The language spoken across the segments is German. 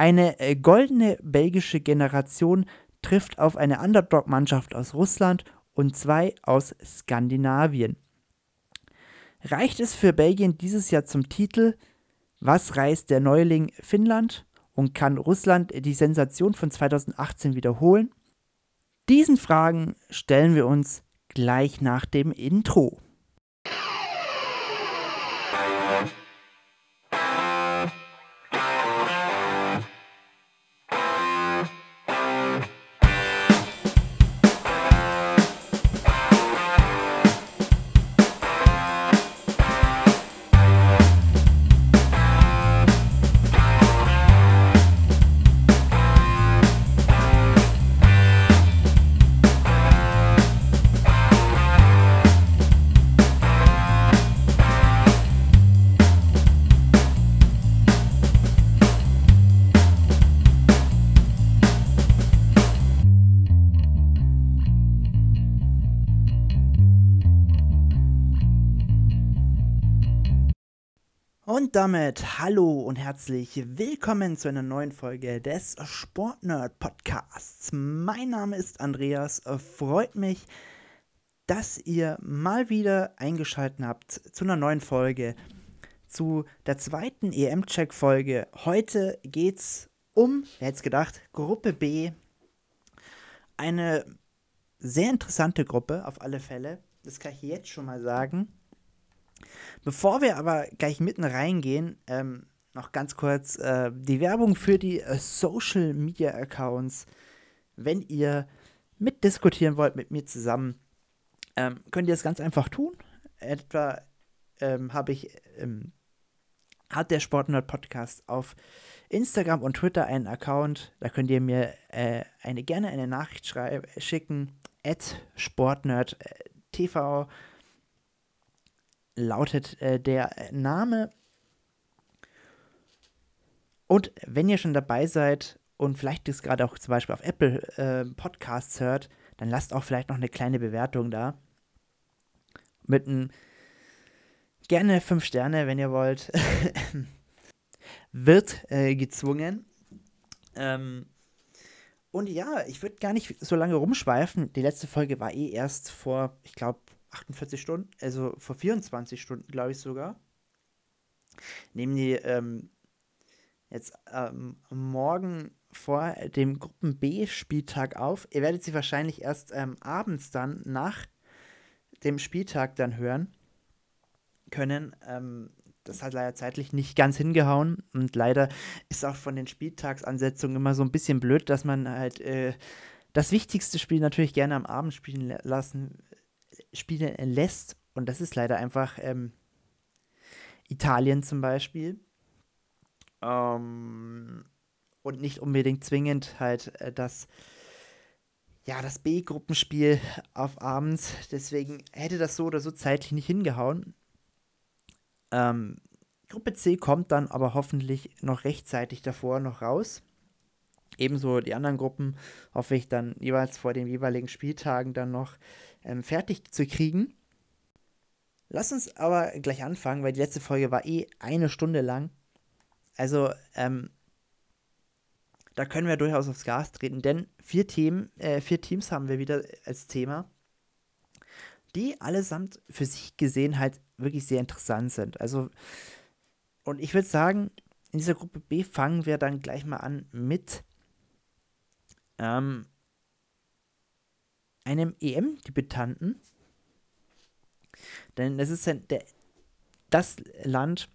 Eine äh, goldene belgische Generation trifft auf eine Underdog-Mannschaft aus Russland und zwei aus Skandinavien. Reicht es für Belgien dieses Jahr zum Titel? Was reißt der Neuling Finnland? Und kann Russland die Sensation von 2018 wiederholen? Diesen Fragen stellen wir uns gleich nach dem Intro. Damit hallo und herzlich willkommen zu einer neuen Folge des Sportnerd Podcasts. Mein Name ist Andreas. Freut mich, dass ihr mal wieder eingeschaltet habt zu einer neuen Folge, zu der zweiten EM-Check-Folge. Heute geht's um, wer hätte es gedacht, Gruppe B. Eine sehr interessante Gruppe auf alle Fälle. Das kann ich jetzt schon mal sagen. Bevor wir aber gleich mitten reingehen, ähm, noch ganz kurz äh, die Werbung für die äh, Social Media Accounts. Wenn ihr mitdiskutieren wollt mit mir zusammen, ähm, könnt ihr das ganz einfach tun. Etwa ähm, habe ich, ähm, hat der Sportnerd Podcast auf Instagram und Twitter einen Account. Da könnt ihr mir äh, eine, gerne eine Nachricht schicken. At Sportnerd TV lautet äh, der Name. Und wenn ihr schon dabei seid und vielleicht das gerade auch zum Beispiel auf Apple äh, Podcasts hört, dann lasst auch vielleicht noch eine kleine Bewertung da. Mit einem gerne fünf Sterne, wenn ihr wollt. Wird äh, gezwungen. Ähm, und ja, ich würde gar nicht so lange rumschweifen. Die letzte Folge war eh erst vor, ich glaube, 48 Stunden, also vor 24 Stunden, glaube ich sogar. Nehmen die ähm, jetzt ähm, morgen vor dem Gruppen B-Spieltag auf. Ihr werdet sie wahrscheinlich erst ähm, abends dann nach dem Spieltag dann hören können. Ähm, das hat leider zeitlich nicht ganz hingehauen und leider ist auch von den Spieltagsansetzungen immer so ein bisschen blöd, dass man halt äh, das wichtigste Spiel natürlich gerne am Abend spielen lassen spielen lässt. Und das ist leider einfach ähm, Italien zum Beispiel. Ähm, und nicht unbedingt zwingend halt äh, das, ja, das B-Gruppenspiel auf abends. Deswegen hätte das so oder so zeitlich nicht hingehauen. Ähm, Gruppe C kommt dann aber hoffentlich noch rechtzeitig davor noch raus. Ebenso die anderen Gruppen hoffe ich dann jeweils vor den jeweiligen Spieltagen dann noch ähm, fertig zu kriegen. Lass uns aber gleich anfangen, weil die letzte Folge war eh eine Stunde lang. Also, ähm, da können wir durchaus aufs Gas treten, denn vier, Themen, äh, vier Teams haben wir wieder als Thema, die allesamt für sich gesehen halt wirklich sehr interessant sind. Also, und ich würde sagen, in dieser Gruppe B fangen wir dann gleich mal an mit ähm, einem EM-Debütanten. Denn es ist der, das Land,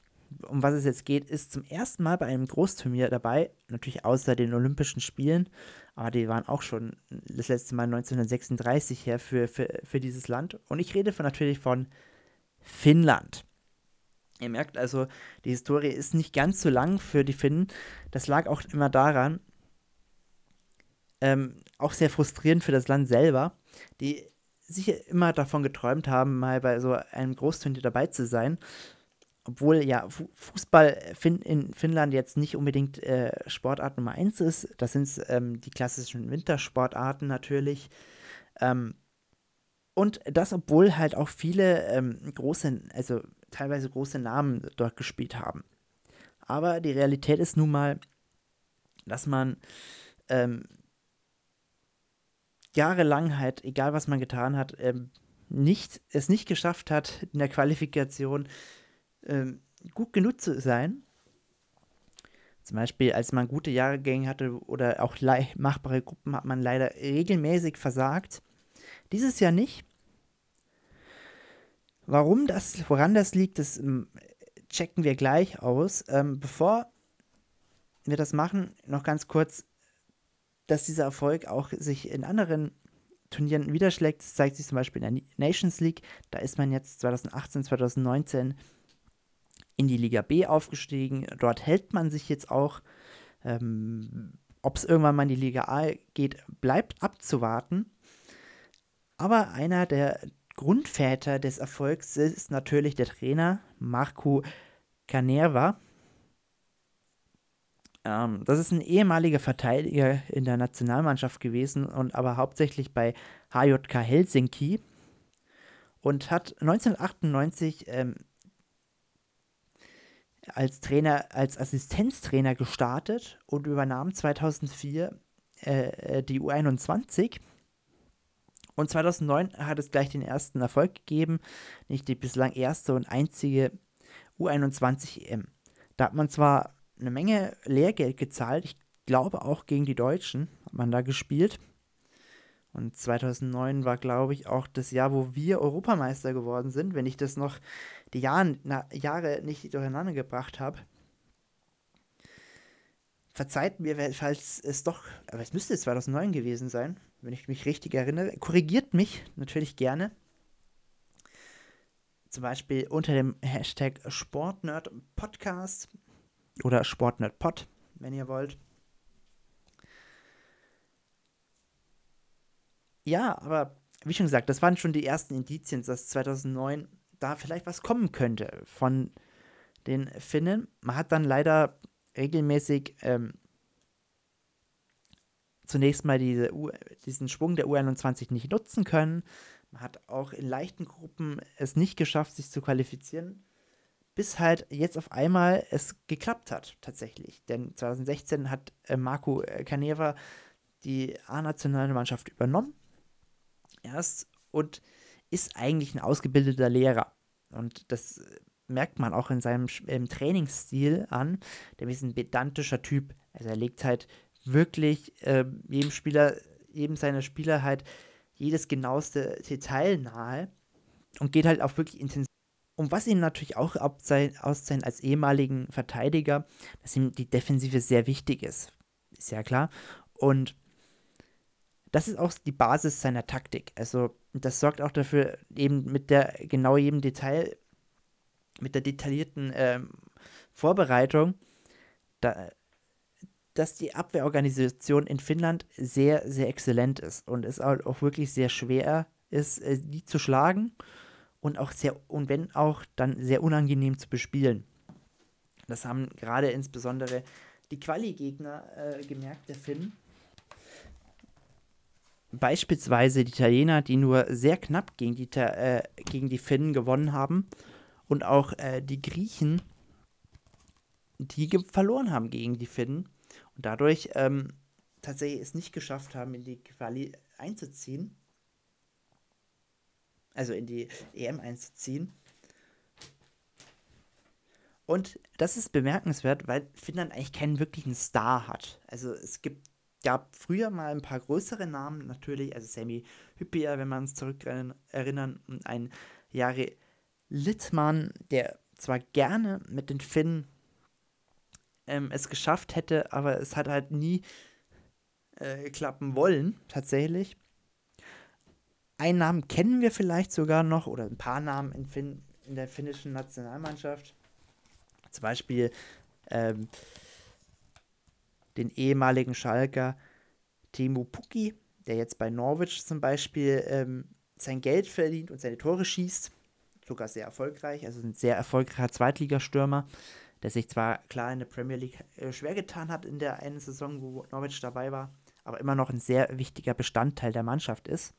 um was es jetzt geht, ist zum ersten Mal bei einem Großturnier dabei. Natürlich außer den Olympischen Spielen, aber die waren auch schon das letzte Mal 1936 her für, für, für dieses Land. Und ich rede von, natürlich von Finnland. Ihr merkt also, die Historie ist nicht ganz so lang für die Finnen. Das lag auch immer daran, ähm, auch sehr frustrierend für das Land selber, die sicher immer davon geträumt haben, mal bei so einem Großturnier dabei zu sein. Obwohl ja Fußball in Finnland jetzt nicht unbedingt äh, Sportart Nummer 1 ist. Das sind ähm, die klassischen Wintersportarten natürlich. Ähm, und das, obwohl halt auch viele ähm, große, also teilweise große Namen dort gespielt haben. Aber die Realität ist nun mal, dass man ähm, jahrelang halt, egal was man getan hat, ähm, nicht, es nicht geschafft hat, in der Qualifikation ähm, gut genug zu sein. Zum Beispiel, als man gute Jahrgänge hatte oder auch machbare Gruppen, hat man leider regelmäßig versagt. Dieses Jahr nicht. Warum das, woran das liegt, das ähm, checken wir gleich aus. Ähm, bevor wir das machen, noch ganz kurz, dass dieser Erfolg auch sich in anderen Turnieren niederschlägt. Das zeigt sich zum Beispiel in der Nations League. Da ist man jetzt 2018, 2019 in die Liga B aufgestiegen. Dort hält man sich jetzt auch. Ähm, Ob es irgendwann mal in die Liga A geht, bleibt abzuwarten. Aber einer der Grundväter des Erfolgs ist natürlich der Trainer Marco Canerva. Ähm, das ist ein ehemaliger Verteidiger in der Nationalmannschaft gewesen und aber hauptsächlich bei HJK Helsinki und hat 1998 ähm, als Trainer, als Assistenztrainer gestartet und übernahm 2004 äh, die U21. Und 2009 hat es gleich den ersten Erfolg gegeben, nicht die bislang erste und einzige U21 EM. Da hat man zwar eine Menge Lehrgeld gezahlt. Ich glaube auch gegen die Deutschen hat man da gespielt. Und 2009 war, glaube ich, auch das Jahr, wo wir Europameister geworden sind, wenn ich das noch die Jahren, na, Jahre nicht durcheinander gebracht habe. Verzeiht mir, falls es doch, aber es müsste 2009 gewesen sein, wenn ich mich richtig erinnere. Korrigiert mich natürlich gerne. Zum Beispiel unter dem Hashtag Sportnerd Podcast oder SportNetPod, wenn ihr wollt. Ja, aber wie schon gesagt, das waren schon die ersten Indizien, dass 2009 da vielleicht was kommen könnte von den Finnen. Man hat dann leider regelmäßig ähm, zunächst mal diese U diesen Schwung der U21 nicht nutzen können. Man hat auch in leichten Gruppen es nicht geschafft, sich zu qualifizieren bis halt jetzt auf einmal es geklappt hat, tatsächlich. Denn 2016 hat äh, Marco äh, Caneva die A-nationale Mannschaft übernommen. Erst und ist eigentlich ein ausgebildeter Lehrer. Und das äh, merkt man auch in seinem Trainingsstil an. Der ist ein pedantischer Typ. Also er legt halt wirklich äh, jedem Spieler, jedem seiner Spieler halt jedes genaueste Detail nahe und geht halt auch wirklich intensiv und was ihm natürlich auch auszeichnet als ehemaligen Verteidiger, dass ihm die Defensive sehr wichtig ist. Ist ja klar. Und das ist auch die Basis seiner Taktik. Also, das sorgt auch dafür, eben mit der genau jedem Detail, mit der detaillierten ähm, Vorbereitung, da, dass die Abwehrorganisation in Finnland sehr, sehr exzellent ist und es auch wirklich sehr schwer ist, äh, die zu schlagen und auch sehr, und wenn auch, dann sehr unangenehm zu bespielen. Das haben gerade insbesondere die Quali-Gegner äh, gemerkt, der Finn. Beispielsweise die Italiener, die nur sehr knapp gegen die, äh, gegen die Finnen gewonnen haben. Und auch äh, die Griechen, die verloren haben gegen die Finnen. Und dadurch ähm, tatsächlich es nicht geschafft haben, in die Quali einzuziehen also in die EM einzuziehen. Und das ist bemerkenswert, weil Finnland eigentlich keinen wirklichen Star hat. Also es gibt, gab früher mal ein paar größere Namen natürlich, also Sammy Hyppia, wenn wir uns zurück erinnern, und ein Jari Littmann, der zwar gerne mit den Finnen ähm, es geschafft hätte, aber es hat halt nie äh, klappen wollen, tatsächlich. Einen Namen kennen wir vielleicht sogar noch oder ein paar Namen in, fin in der finnischen Nationalmannschaft. Zum Beispiel ähm, den ehemaligen Schalker Timo Pukki, der jetzt bei Norwich zum Beispiel ähm, sein Geld verdient und seine Tore schießt. Sogar sehr erfolgreich, also ein sehr erfolgreicher Zweitligastürmer, der sich zwar klar in der Premier League äh, schwer getan hat in der einen Saison, wo Norwich dabei war, aber immer noch ein sehr wichtiger Bestandteil der Mannschaft ist.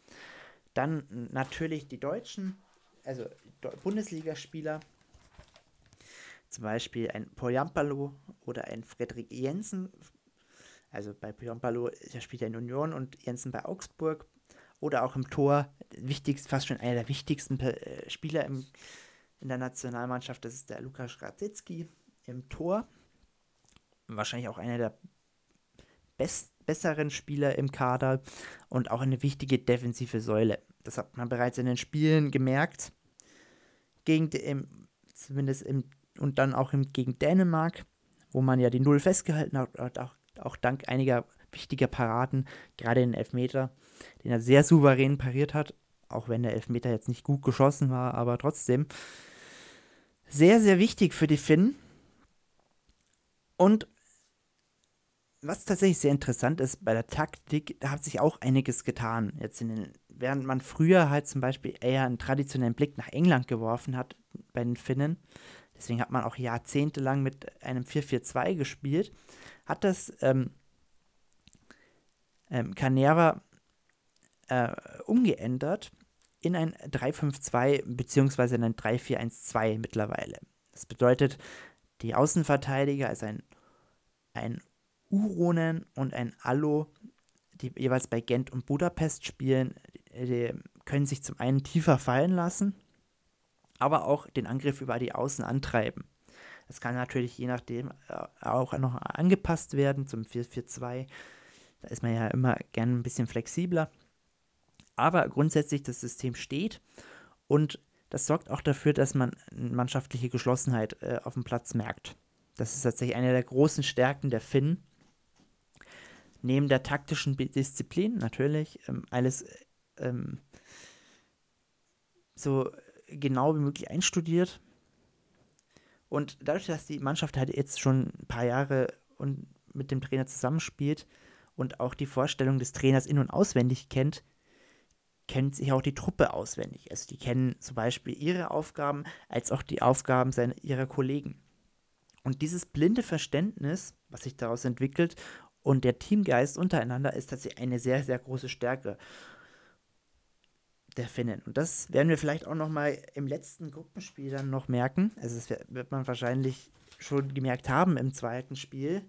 Dann natürlich die Deutschen, also Bundesligaspieler. Zum Beispiel ein Poyampalo oder ein Frederik Jensen. Also bei Piompalo, der spielt ja in Union und Jensen bei Augsburg. Oder auch im Tor, wichtigst, fast schon einer der wichtigsten äh, Spieler im, in der Nationalmannschaft, das ist der Lukas Radzitzki im Tor. Wahrscheinlich auch einer der best, besseren Spieler im Kader und auch eine wichtige defensive Säule. Das hat man bereits in den Spielen gemerkt. Gegen im, zumindest im, und dann auch im, gegen Dänemark, wo man ja die Null festgehalten hat, auch, auch dank einiger wichtiger Paraden, gerade den Elfmeter, den er sehr souverän pariert hat, auch wenn der Elfmeter jetzt nicht gut geschossen war, aber trotzdem sehr, sehr wichtig für die Finnen. Und was tatsächlich sehr interessant ist bei der Taktik, da hat sich auch einiges getan. Jetzt den, während man früher halt zum Beispiel eher einen traditionellen Blick nach England geworfen hat bei den Finnen, deswegen hat man auch jahrzehntelang mit einem 4-4-2 gespielt, hat das ähm, ähm, Canera äh, umgeändert in ein 3-5-2 bzw. in ein 3-4-1-2 mittlerweile. Das bedeutet, die Außenverteidiger ist ein, ein Uronen und ein Allo, die jeweils bei Gent und Budapest spielen, können sich zum einen tiefer fallen lassen, aber auch den Angriff über die Außen antreiben. Das kann natürlich je nachdem äh, auch noch angepasst werden zum 4-4-2. Da ist man ja immer gerne ein bisschen flexibler. Aber grundsätzlich das System steht und das sorgt auch dafür, dass man mannschaftliche Geschlossenheit äh, auf dem Platz merkt. Das ist tatsächlich eine der großen Stärken der Finnen. Neben der taktischen Disziplin natürlich ähm, alles ähm, so genau wie möglich einstudiert. Und dadurch, dass die Mannschaft halt jetzt schon ein paar Jahre und mit dem Trainer zusammenspielt und auch die Vorstellung des Trainers in- und auswendig kennt, kennt sich auch die Truppe auswendig. Also die kennen zum Beispiel ihre Aufgaben als auch die Aufgaben seiner, ihrer Kollegen. Und dieses blinde Verständnis, was sich daraus entwickelt und der Teamgeist untereinander ist tatsächlich eine sehr, sehr große Stärke der Finnen. Und das werden wir vielleicht auch noch mal im letzten Gruppenspiel dann noch merken. Also das wird man wahrscheinlich schon gemerkt haben im zweiten Spiel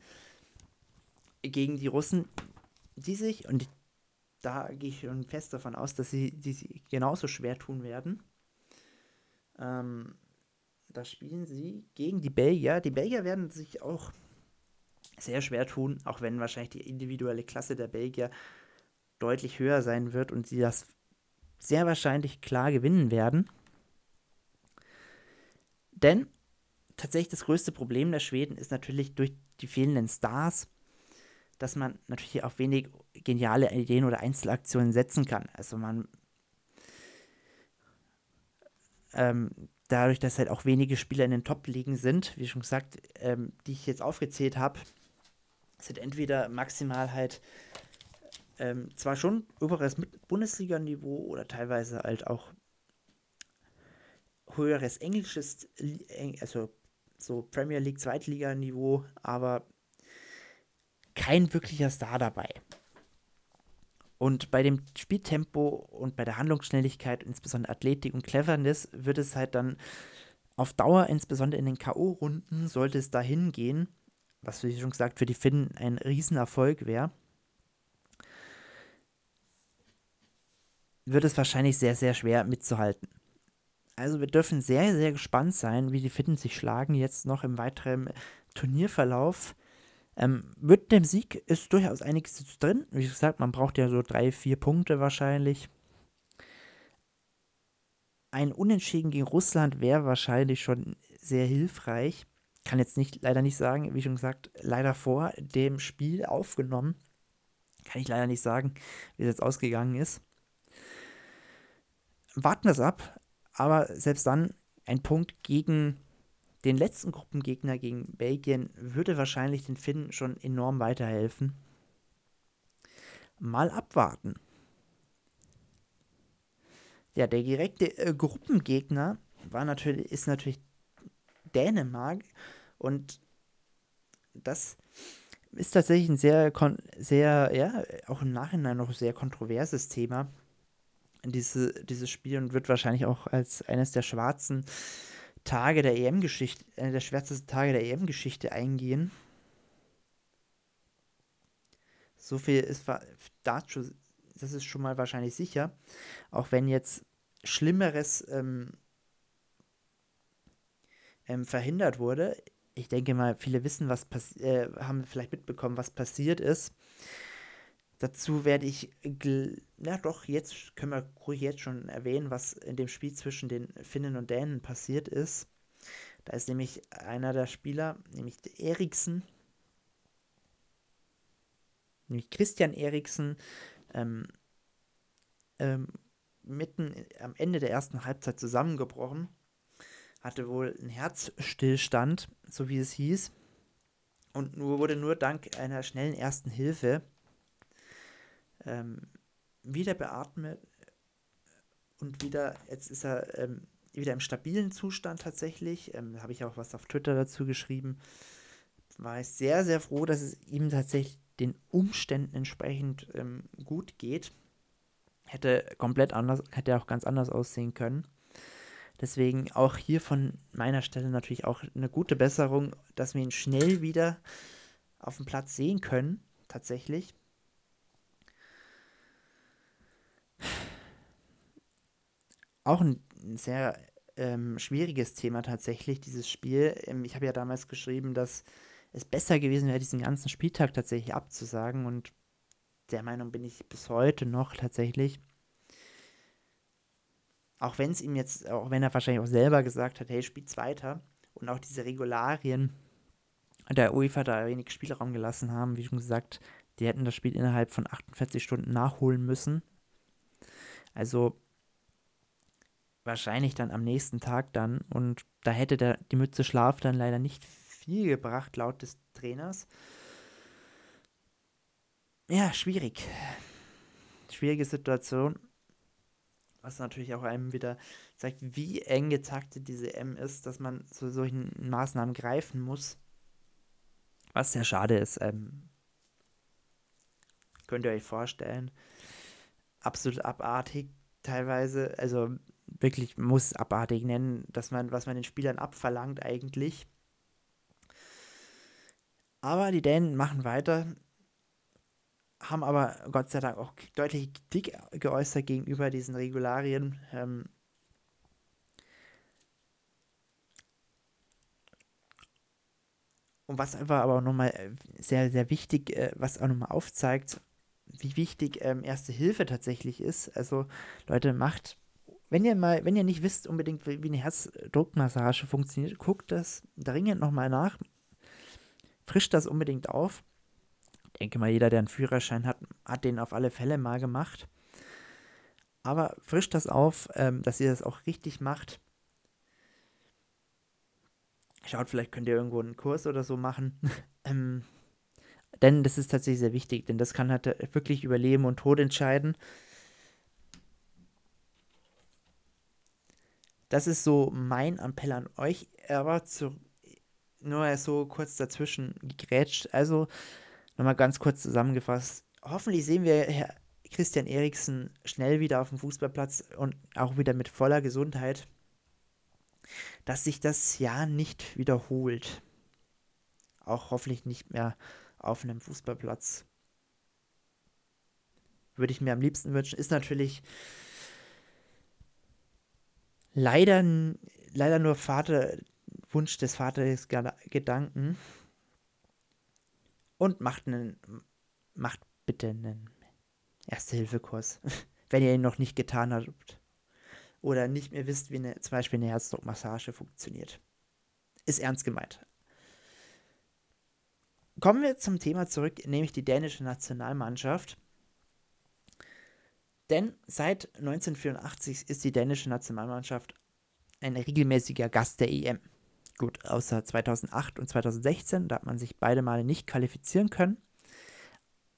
gegen die Russen, die sich, und da gehe ich schon fest davon aus, dass sie, die sie genauso schwer tun werden. Ähm, da spielen sie gegen die Belgier. Die Belgier werden sich auch sehr schwer tun, auch wenn wahrscheinlich die individuelle Klasse der Belgier deutlich höher sein wird und sie das sehr wahrscheinlich klar gewinnen werden. Denn tatsächlich das größte Problem der Schweden ist natürlich durch die fehlenden Stars, dass man natürlich auf wenig geniale Ideen oder Einzelaktionen setzen kann. Also man ähm, dadurch, dass halt auch wenige Spieler in den Top-Ligen sind, wie schon gesagt, ähm, die ich jetzt aufgezählt habe, sind entweder maximal halt ähm, zwar schon oberes Bundesliga-Niveau oder teilweise halt auch höheres englisches, also so Premier League, Zweitliga-Niveau, aber kein wirklicher Star dabei. Und bei dem Spieltempo und bei der Handlungsschnelligkeit, insbesondere Athletik und Cleverness, wird es halt dann auf Dauer, insbesondere in den K.O.-Runden, sollte es dahin gehen, was wie schon gesagt für die Finnen ein Riesenerfolg wäre, wird es wahrscheinlich sehr, sehr schwer mitzuhalten. Also wir dürfen sehr, sehr gespannt sein, wie die Finnen sich schlagen jetzt noch im weiteren Turnierverlauf. Ähm, mit dem Sieg ist durchaus einiges drin. Wie gesagt, man braucht ja so drei, vier Punkte wahrscheinlich. Ein Unentschieden gegen Russland wäre wahrscheinlich schon sehr hilfreich kann jetzt nicht, leider nicht sagen, wie schon gesagt, leider vor dem Spiel aufgenommen. Kann ich leider nicht sagen, wie es jetzt ausgegangen ist. Warten wir es ab, aber selbst dann ein Punkt gegen den letzten Gruppengegner gegen Belgien würde wahrscheinlich den Finnen schon enorm weiterhelfen. Mal abwarten. Ja, der direkte äh, Gruppengegner war natürlich, ist natürlich Dänemark. Und das ist tatsächlich ein sehr, sehr, ja, auch im Nachhinein noch sehr kontroverses Thema, diese, dieses Spiel und wird wahrscheinlich auch als eines der schwarzen Tage der EM-Geschichte, einer der schwärzesten Tage der EM-Geschichte eingehen. So viel ist dazu, das ist schon mal wahrscheinlich sicher. Auch wenn jetzt Schlimmeres ähm, ähm, verhindert wurde. Ich denke mal, viele wissen, was äh, haben vielleicht mitbekommen, was passiert ist. Dazu werde ich, na doch, jetzt können wir ruhig jetzt schon erwähnen, was in dem Spiel zwischen den Finnen und Dänen passiert ist. Da ist nämlich einer der Spieler, nämlich Eriksen, nämlich Christian Eriksen, ähm, ähm, mitten am Ende der ersten Halbzeit zusammengebrochen. Hatte wohl einen Herzstillstand, so wie es hieß. Und nur wurde nur dank einer schnellen ersten Hilfe ähm, wieder beatmet und wieder, jetzt ist er ähm, wieder im stabilen Zustand tatsächlich. Ähm, Habe ich auch was auf Twitter dazu geschrieben. War ich sehr, sehr froh, dass es ihm tatsächlich den Umständen entsprechend ähm, gut geht. Hätte komplett anders, hätte auch ganz anders aussehen können. Deswegen auch hier von meiner Stelle natürlich auch eine gute Besserung, dass wir ihn schnell wieder auf dem Platz sehen können, tatsächlich. Auch ein sehr ähm, schwieriges Thema tatsächlich, dieses Spiel. Ähm, ich habe ja damals geschrieben, dass es besser gewesen wäre, diesen ganzen Spieltag tatsächlich abzusagen und der Meinung bin ich bis heute noch tatsächlich. Auch wenn es ihm jetzt, auch wenn er wahrscheinlich auch selber gesagt hat, hey, spielt's weiter und auch diese Regularien der UEFA da wenig Spielraum gelassen haben, wie schon gesagt, die hätten das Spiel innerhalb von 48 Stunden nachholen müssen. Also wahrscheinlich dann am nächsten Tag dann. Und da hätte der, die Mütze Schlaf dann leider nicht viel gebracht, laut des Trainers. Ja, schwierig. Schwierige Situation. Was natürlich auch einem wieder zeigt, wie eng getaktet diese M ist, dass man zu solchen Maßnahmen greifen muss. Was sehr schade ist. Ähm, könnt ihr euch vorstellen. Absolut abartig teilweise. Also wirklich muss abartig nennen, dass man, was man den Spielern abverlangt eigentlich. Aber die Dänen machen weiter, haben aber Gott sei Dank auch deutlich Kritik geäußert gegenüber diesen Regularien. Ähm, und was einfach aber auch nochmal äh, sehr, sehr wichtig, äh, was auch nochmal aufzeigt, wie wichtig ähm, Erste Hilfe tatsächlich ist. Also Leute, macht wenn ihr mal, wenn ihr nicht wisst unbedingt, wie eine Herzdruckmassage funktioniert, guckt das dringend nochmal nach. Frischt das unbedingt auf. Ich denke mal, jeder, der einen Führerschein hat, hat den auf alle Fälle mal gemacht. Aber frischt das auf, ähm, dass ihr das auch richtig macht. Schaut, vielleicht könnt ihr irgendwo einen Kurs oder so machen. ähm, denn das ist tatsächlich sehr wichtig, denn das kann halt wirklich über Leben und Tod entscheiden. Das ist so mein Appell an euch. Aber zu, nur so kurz dazwischen gegrätscht. Also nochmal ganz kurz zusammengefasst. Hoffentlich sehen wir Herr Christian Eriksen schnell wieder auf dem Fußballplatz und auch wieder mit voller Gesundheit. Dass sich das Jahr nicht wiederholt. Auch hoffentlich nicht mehr auf einem Fußballplatz. Würde ich mir am liebsten wünschen. Ist natürlich leider, leider nur Vater, Wunsch des Vaters Gedanken. Und macht einen, macht bitte einen Erste-Hilfe-Kurs, wenn ihr ihn noch nicht getan habt. Oder nicht mehr wisst, wie eine, zum Beispiel eine Herzdruckmassage funktioniert. Ist ernst gemeint. Kommen wir zum Thema zurück, nämlich die dänische Nationalmannschaft. Denn seit 1984 ist die dänische Nationalmannschaft ein regelmäßiger Gast der EM. Gut, außer 2008 und 2016, da hat man sich beide Male nicht qualifizieren können.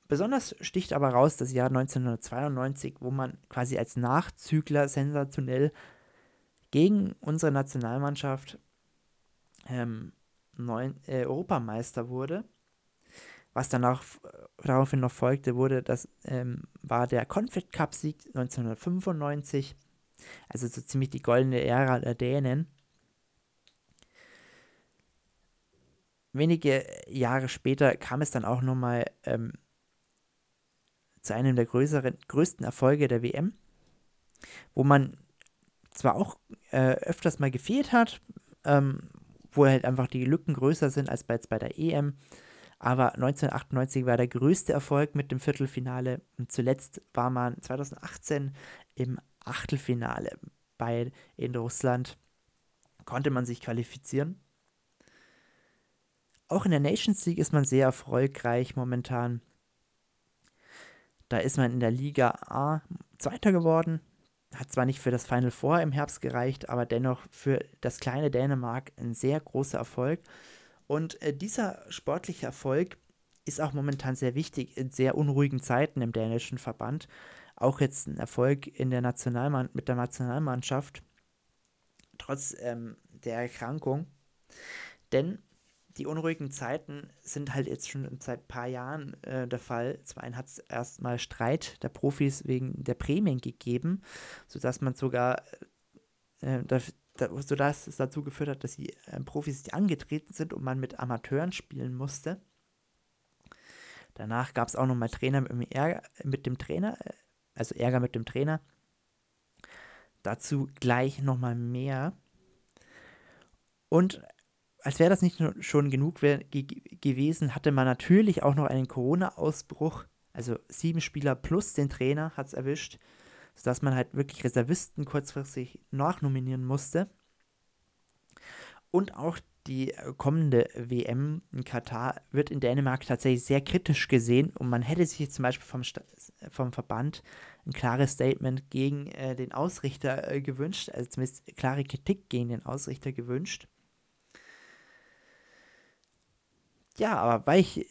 Besonders sticht aber raus das Jahr 1992, wo man quasi als Nachzügler sensationell gegen unsere Nationalmannschaft ähm, neun, äh, Europameister wurde. Was danach daraufhin noch folgte, wurde das ähm, war der Confed Cup Sieg 1995, also so ziemlich die goldene Ära der Dänen. Wenige Jahre später kam es dann auch nochmal ähm, zu einem der größeren, größten Erfolge der WM, wo man zwar auch äh, öfters mal gefehlt hat, ähm, wo halt einfach die Lücken größer sind als bei, jetzt bei der EM, aber 1998 war der größte Erfolg mit dem Viertelfinale und zuletzt war man 2018 im Achtelfinale bei in Russland konnte man sich qualifizieren. Auch in der Nations League ist man sehr erfolgreich momentan. Da ist man in der Liga A Zweiter geworden. Hat zwar nicht für das Final Four im Herbst gereicht, aber dennoch für das kleine Dänemark ein sehr großer Erfolg. Und äh, dieser sportliche Erfolg ist auch momentan sehr wichtig in sehr unruhigen Zeiten im dänischen Verband. Auch jetzt ein Erfolg in der Nationalmann mit der Nationalmannschaft, trotz ähm, der Erkrankung. Denn die unruhigen Zeiten sind halt jetzt schon seit ein paar Jahren äh, der Fall. Einen hat es erstmal Streit der Profis wegen der Prämien gegeben, sodass man sogar, äh, da, da, sodass es dazu geführt hat, dass die äh, Profis nicht angetreten sind und man mit Amateuren spielen musste. Danach gab es auch nochmal Trainer mit, Ärger, mit dem Trainer, äh, also Ärger mit dem Trainer. Dazu gleich nochmal mehr. Und als wäre das nicht schon genug ge gewesen, hatte man natürlich auch noch einen Corona-Ausbruch. Also sieben Spieler plus den Trainer hat es erwischt, sodass man halt wirklich Reservisten kurzfristig nachnominieren musste. Und auch die kommende WM in Katar wird in Dänemark tatsächlich sehr kritisch gesehen und man hätte sich jetzt zum Beispiel vom, vom Verband ein klares Statement gegen äh, den Ausrichter äh, gewünscht, also zumindest klare Kritik gegen den Ausrichter gewünscht. Ja, aber weil ich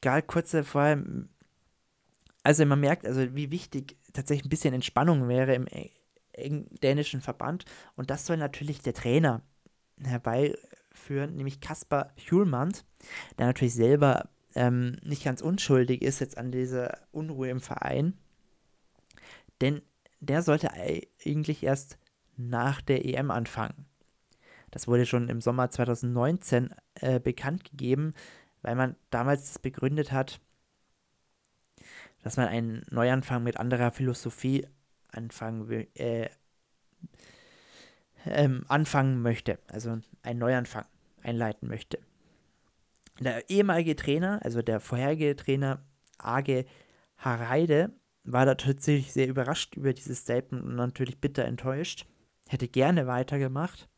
gerade kurz vor allem, also man merkt, also wie wichtig tatsächlich ein bisschen Entspannung wäre im dänischen Verband. Und das soll natürlich der Trainer herbeiführen, nämlich Kaspar Hjulmand, der natürlich selber ähm, nicht ganz unschuldig ist jetzt an dieser Unruhe im Verein, denn der sollte eigentlich erst nach der EM anfangen. Das wurde schon im Sommer 2019 äh, bekannt gegeben, weil man damals begründet hat, dass man einen Neuanfang mit anderer Philosophie anfangen will, äh, ähm, anfangen möchte, also einen Neuanfang einleiten möchte. Der ehemalige Trainer, also der vorherige Trainer Age Hareide, war da tatsächlich sehr überrascht über dieses Statement und natürlich bitter enttäuscht. Hätte gerne weitergemacht.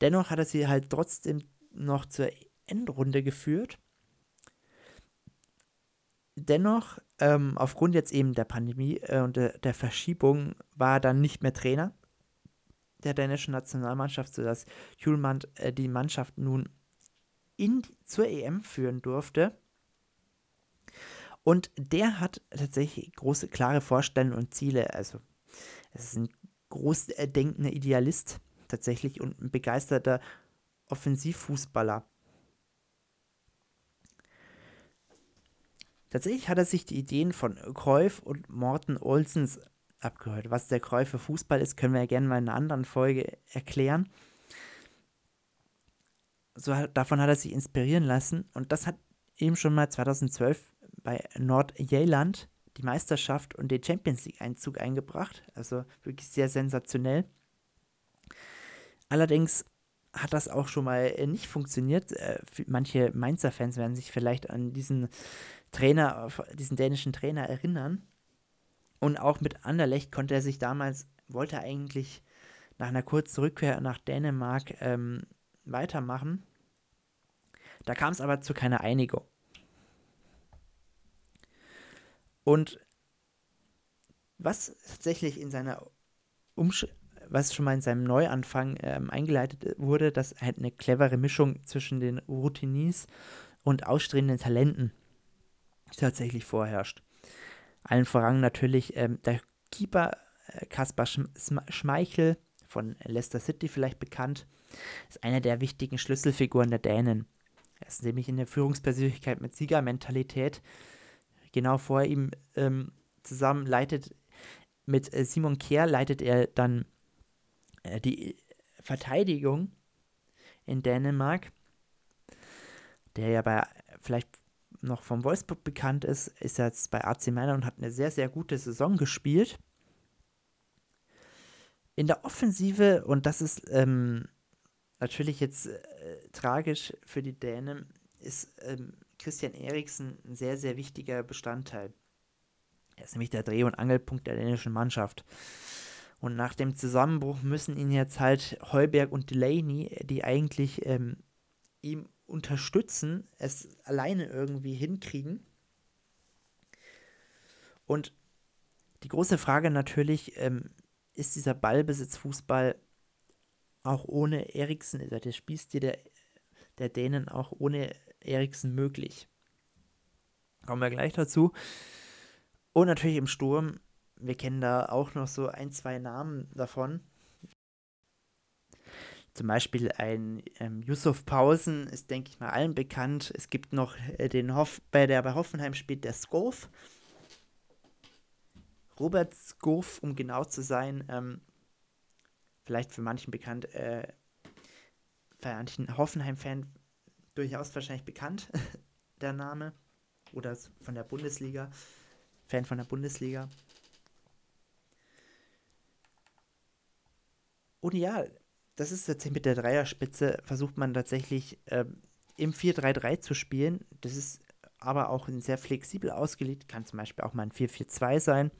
Dennoch hat er sie halt trotzdem noch zur Endrunde geführt. Dennoch, ähm, aufgrund jetzt eben der Pandemie äh, und der, der, Verschiebung, war er dann nicht mehr Trainer der dänischen Nationalmannschaft, sodass Hjulmand äh, die Mannschaft nun in, zur EM führen durfte. Und der hat tatsächlich große, klare Vorstellungen und Ziele. Also, es ist ein groß denkender Idealist tatsächlich und ein begeisterter Offensivfußballer. Tatsächlich hat er sich die Ideen von Cruyff und Morten Olsens abgehört. Was der Cruyff für Fußball ist, können wir ja gerne mal in einer anderen Folge erklären. So, davon hat er sich inspirieren lassen und das hat eben schon mal 2012 bei Nordjylland die Meisterschaft und den Champions League Einzug eingebracht. Also wirklich sehr sensationell. Allerdings hat das auch schon mal nicht funktioniert. Äh, manche Mainzer-Fans werden sich vielleicht an diesen Trainer, diesen dänischen Trainer erinnern. Und auch mit Anderlecht konnte er sich damals, wollte er eigentlich nach einer kurzen Rückkehr nach Dänemark ähm, weitermachen. Da kam es aber zu keiner Einigung. Und was tatsächlich in seiner Umsch was schon mal in seinem Neuanfang ähm, eingeleitet wurde, dass halt eine clevere Mischung zwischen den Routiniers und ausstrebenden Talenten tatsächlich vorherrscht. Allen voran natürlich ähm, der Keeper äh, Kaspar Schmeichel von Leicester City vielleicht bekannt, ist einer der wichtigen Schlüsselfiguren der Dänen. Er ist nämlich in der Führungspersönlichkeit mit Siegermentalität. Genau vor ihm ähm, zusammen leitet mit äh, Simon Kehr leitet er dann äh, die Verteidigung in Dänemark, der ja bei vielleicht noch vom Wolfsburg bekannt ist, ist jetzt bei AC Mailand und hat eine sehr, sehr gute Saison gespielt. In der Offensive, und das ist ähm, natürlich jetzt äh, tragisch für die Dänen, ist ähm, Christian Eriksen ein sehr, sehr wichtiger Bestandteil. Er ist nämlich der Dreh- und Angelpunkt der dänischen Mannschaft. Und nach dem Zusammenbruch müssen ihn jetzt halt Heuberg und Delaney, die eigentlich ähm, ihm unterstützen, es alleine irgendwie hinkriegen. Und die große Frage natürlich, ähm, ist dieser Ballbesitzfußball auch ohne Eriksen, also der Spielstil der, der Dänen auch ohne Eriksen möglich? Kommen wir gleich dazu. Und natürlich im Sturm, wir kennen da auch noch so ein, zwei Namen davon. Zum Beispiel ein ähm, Yusuf Pausen ist, denke ich mal, allen bekannt. Es gibt noch äh, den Hoff, bei der bei Hoffenheim spielt der Skov. Robert Skov, um genau zu sein, ähm, vielleicht für manchen bekannt, äh, für manchen Hoffenheim-Fan durchaus wahrscheinlich bekannt, der Name. Oder von der Bundesliga. Fan von der Bundesliga. Und ja, das ist tatsächlich mit der Dreierspitze, versucht man tatsächlich ähm, im 4-3-3 zu spielen. Das ist aber auch sehr flexibel ausgelegt, kann zum Beispiel auch mal ein 4-4-2 sein.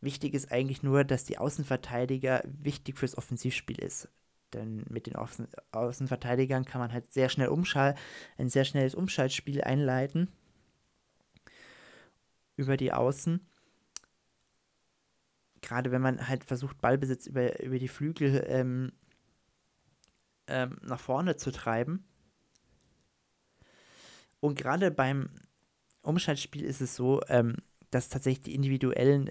Wichtig ist eigentlich nur, dass die Außenverteidiger wichtig fürs Offensivspiel ist. Denn mit den Außen Außenverteidigern kann man halt sehr schnell umschalten, ein sehr schnelles Umschaltspiel einleiten über die Außen. Gerade wenn man halt versucht, Ballbesitz über, über die Flügel ähm, ähm, nach vorne zu treiben. Und gerade beim Umschaltspiel ist es so, ähm, dass tatsächlich die individuellen,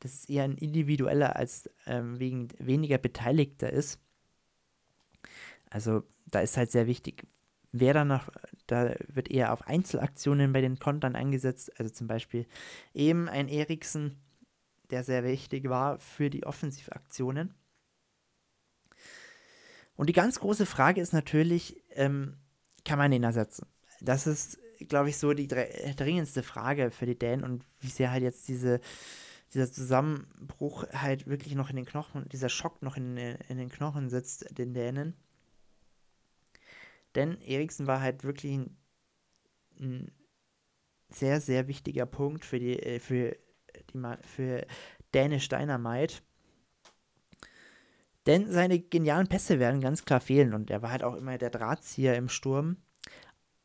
das ist eher ein individueller als ähm, wegen weniger Beteiligter ist. Also da ist halt sehr wichtig, wer danach, da wird eher auf Einzelaktionen bei den Kontern eingesetzt, also zum Beispiel eben ein Eriksen, der sehr wichtig war für die Offensivaktionen. Und die ganz große Frage ist natürlich, ähm, kann man ihn ersetzen? Das ist, glaube ich, so die dringendste Frage für die Dänen und wie sehr halt jetzt diese, dieser Zusammenbruch halt wirklich noch in den Knochen, dieser Schock noch in, in den Knochen sitzt, den Dänen. Denn Eriksen war halt wirklich ein, ein sehr, sehr wichtiger Punkt für die, äh, für die, für Dänisch Dynamite. Denn seine genialen Pässe werden ganz klar fehlen und er war halt auch immer der Drahtzieher im Sturm.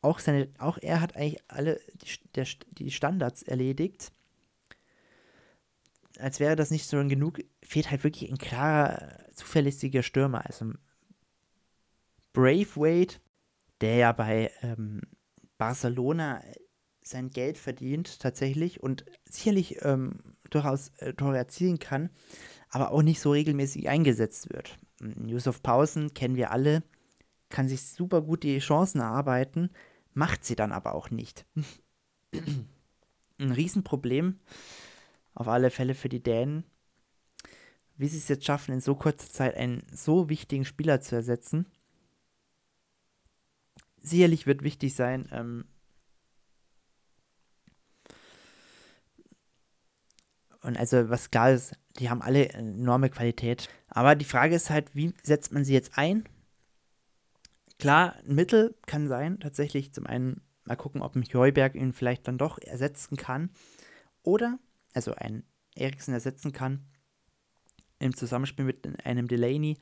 Auch, seine, auch er hat eigentlich alle die, der, die Standards erledigt. Als wäre das nicht so genug, fehlt halt wirklich ein klarer, zuverlässiger Stürmer. Also Braithwaite, der ja bei ähm, Barcelona sein Geld verdient tatsächlich und sicherlich ähm, durchaus äh, Tore erzielen kann, aber auch nicht so regelmäßig eingesetzt wird. Yusuf Pausen kennen wir alle, kann sich super gut die Chancen erarbeiten, macht sie dann aber auch nicht. Ein Riesenproblem, auf alle Fälle für die Dänen, wie sie es jetzt schaffen, in so kurzer Zeit einen so wichtigen Spieler zu ersetzen. Sicherlich wird wichtig sein, ähm, Und also, was klar ist, die haben alle enorme Qualität. Aber die Frage ist halt, wie setzt man sie jetzt ein? Klar, ein Mittel kann sein, tatsächlich zum einen mal gucken, ob ein Heuberg ihn vielleicht dann doch ersetzen kann. Oder, also ein Eriksen ersetzen kann. Im Zusammenspiel mit einem Delaney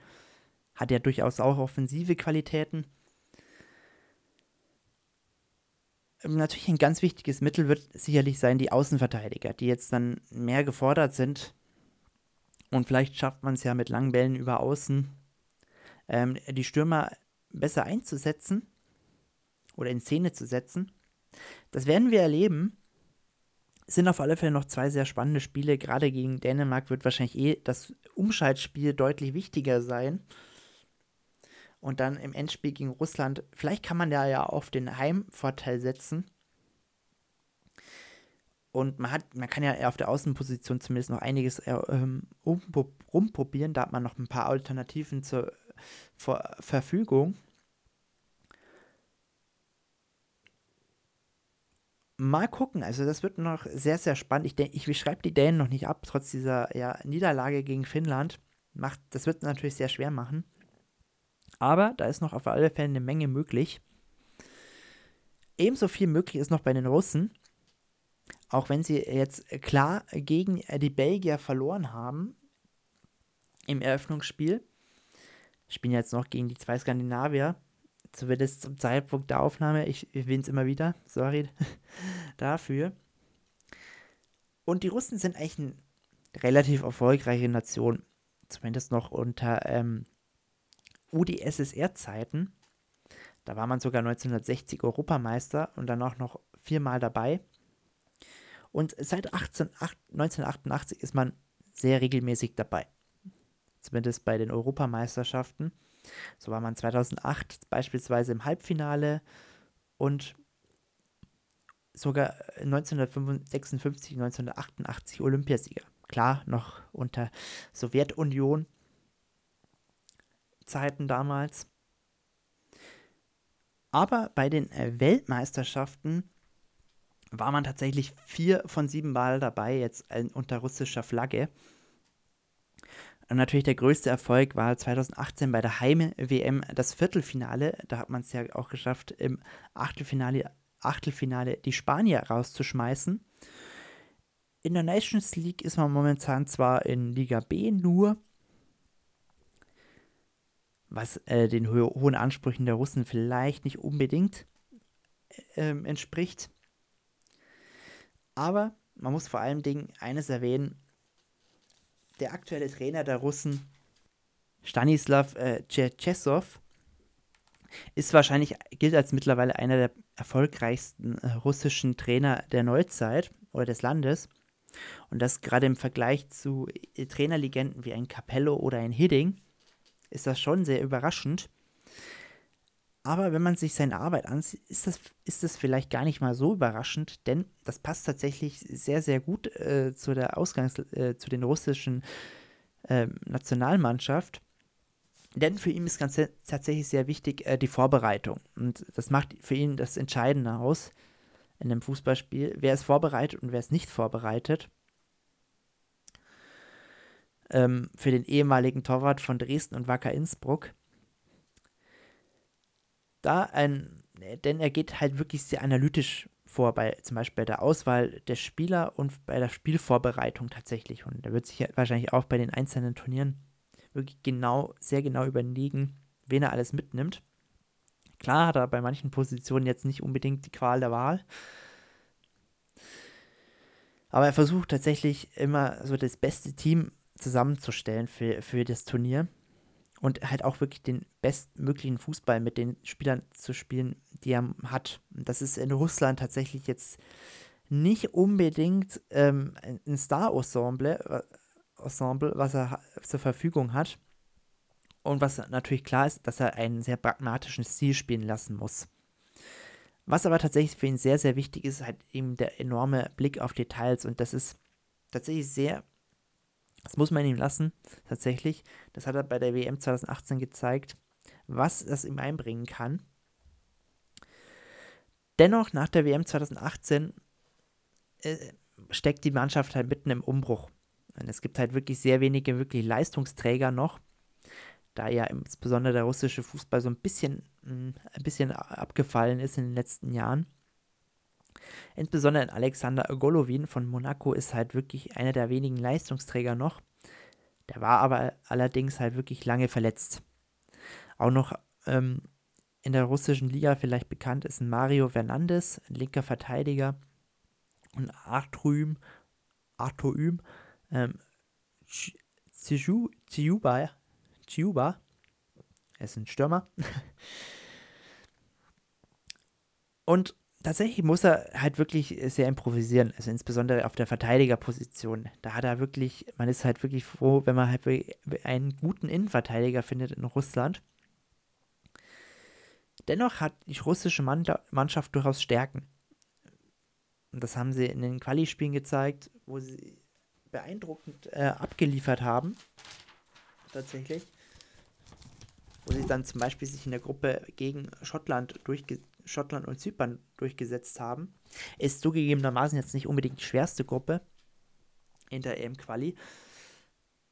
hat er durchaus auch offensive Qualitäten. Ähm, natürlich ein ganz wichtiges Mittel wird sicherlich sein die Außenverteidiger, die jetzt dann mehr gefordert sind. Und vielleicht schafft man es ja mit langen Bällen über Außen, ähm, die Stürmer besser einzusetzen oder in Szene zu setzen. Das werden wir erleben. Es sind auf alle Fälle noch zwei sehr spannende Spiele. Gerade gegen Dänemark wird wahrscheinlich eh das Umschaltspiel deutlich wichtiger sein und dann im Endspiel gegen Russland, vielleicht kann man da ja auf den Heimvorteil setzen. Und man hat, man kann ja auf der Außenposition zumindest noch einiges äh, ähm, rumprobieren. Da hat man noch ein paar Alternativen zur Ver Verfügung. mal gucken. Also das wird noch sehr, sehr spannend. Ich, ich schreibe die Dänen noch nicht ab, trotz dieser ja, Niederlage gegen Finnland. Macht, das wird natürlich sehr schwer machen. Aber da ist noch auf alle Fälle eine Menge möglich. Ebenso viel möglich ist noch bei den Russen. Auch wenn sie jetzt klar gegen die Belgier verloren haben im Eröffnungsspiel. Spielen jetzt noch gegen die zwei Skandinavier zumindest zum Zeitpunkt der Aufnahme, ich erwähne es immer wieder, sorry dafür. Und die Russen sind eigentlich eine relativ erfolgreiche Nation, zumindest noch unter ähm, UdSSR-Zeiten. Da war man sogar 1960 Europameister und dann auch noch viermal dabei. Und seit 18, 1988 ist man sehr regelmäßig dabei. Zumindest bei den Europameisterschaften. So war man 2008 beispielsweise im Halbfinale und sogar 1956, 1988 Olympiasieger. Klar, noch unter Sowjetunion Zeiten damals. Aber bei den äh, Weltmeisterschaften war man tatsächlich vier von sieben Mal dabei, jetzt unter russischer Flagge. Und natürlich der größte Erfolg war 2018 bei der Heim-WM das Viertelfinale. Da hat man es ja auch geschafft, im Achtelfinale, Achtelfinale die Spanier rauszuschmeißen. In der Nations League ist man momentan zwar in Liga B nur, was äh, den ho hohen Ansprüchen der Russen vielleicht nicht unbedingt äh, entspricht. Aber man muss vor allen Dingen eines erwähnen, der aktuelle Trainer der Russen, Stanislav äh, ist wahrscheinlich, gilt als mittlerweile einer der erfolgreichsten äh, russischen Trainer der Neuzeit oder des Landes. Und das gerade im Vergleich zu äh, Trainerlegenden wie ein Capello oder ein Hidding ist das schon sehr überraschend. Aber wenn man sich seine Arbeit ansieht, ist das, ist das vielleicht gar nicht mal so überraschend, denn das passt tatsächlich sehr, sehr gut äh, zu der Ausgangs-, äh, zu den russischen äh, Nationalmannschaft. Denn für ihn ist ganz tatsächlich sehr wichtig äh, die Vorbereitung. Und das macht für ihn das Entscheidende aus in einem Fußballspiel. Wer ist vorbereitet und wer ist nicht vorbereitet. Ähm, für den ehemaligen Torwart von Dresden und Wacker Innsbruck da ein, denn er geht halt wirklich sehr analytisch vor, bei, zum Beispiel bei der Auswahl der Spieler und bei der Spielvorbereitung tatsächlich. Und er wird sich wahrscheinlich auch bei den einzelnen Turnieren wirklich genau, sehr genau überlegen, wen er alles mitnimmt. Klar hat er bei manchen Positionen jetzt nicht unbedingt die Qual der Wahl. Aber er versucht tatsächlich immer so das beste Team zusammenzustellen für, für das Turnier und halt auch wirklich den bestmöglichen Fußball mit den Spielern zu spielen, die er hat. Das ist in Russland tatsächlich jetzt nicht unbedingt ähm, ein Star-Ensemble, Ensemble, was er zur Verfügung hat. Und was natürlich klar ist, dass er einen sehr pragmatischen Stil spielen lassen muss. Was aber tatsächlich für ihn sehr, sehr wichtig ist, halt eben der enorme Blick auf Details. Und das ist tatsächlich sehr das muss man ihm lassen, tatsächlich. Das hat er bei der WM 2018 gezeigt, was das ihm einbringen kann. Dennoch, nach der WM 2018 äh, steckt die Mannschaft halt mitten im Umbruch. Und es gibt halt wirklich sehr wenige wirklich Leistungsträger noch, da ja insbesondere der russische Fußball so ein bisschen, mh, hm, ein bisschen abgefallen ist in den letzten Jahren. Insbesondere in Alexander Golovin von Monaco ist halt wirklich einer der wenigen Leistungsträger noch. Der war aber allerdings halt wirklich lange verletzt. Auch noch ähm, in der russischen Liga vielleicht bekannt ist Mario Fernandes, linker Verteidiger. Und Arthur Arthur Üm, ähm, Chiuba, Chiuba, er ist ein Stürmer. Und tatsächlich muss er halt wirklich sehr improvisieren, also insbesondere auf der Verteidigerposition. Da hat er wirklich, man ist halt wirklich froh, wenn man halt einen guten Innenverteidiger findet in Russland. Dennoch hat die russische Mannschaft durchaus Stärken. Und das haben sie in den Quali-Spielen gezeigt, wo sie beeindruckend äh, abgeliefert haben. Tatsächlich. Wo sie dann zum Beispiel sich in der Gruppe gegen Schottland durchge Schottland und Zypern durchgesetzt haben. Ist zugegebenermaßen jetzt nicht unbedingt die schwerste Gruppe in der EM-Quali.